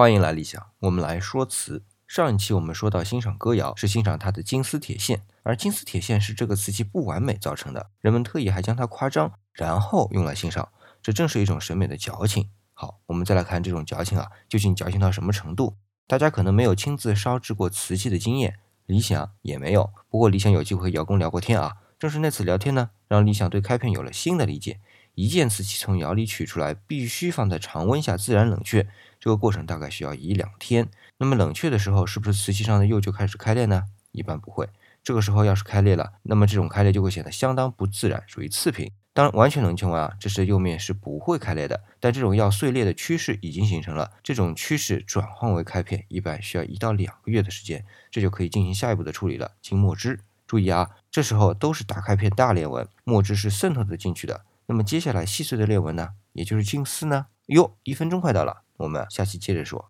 欢迎来理想，我们来说词。上一期我们说到欣赏歌谣是欣赏它的金丝铁线，而金丝铁线是这个瓷器不完美造成的，人们特意还将它夸张，然后用来欣赏，这正是一种审美的矫情。好，我们再来看这种矫情啊，究竟矫情到什么程度？大家可能没有亲自烧制过瓷器的经验，理想也没有。不过理想有机会和窑工聊过天啊，正是那次聊天呢，让理想对开片有了新的理解。一件瓷器从窑里取出来，必须放在常温下自然冷却，这个过程大概需要一两天。那么冷却的时候，是不是瓷器上的釉就开始开裂呢？一般不会。这个时候要是开裂了，那么这种开裂就会显得相当不自然，属于次品。当，完全冷却完啊，这时釉面是不会开裂的。但这种要碎裂的趋势已经形成了，这种趋势转换为开片，一般需要一到两个月的时间，这就可以进行下一步的处理了，清墨汁。注意啊，这时候都是大开片大裂纹，墨汁是渗透的进去的。那么接下来细碎的裂纹呢，也就是金丝呢？哟，一分钟快到了，我们下期接着说。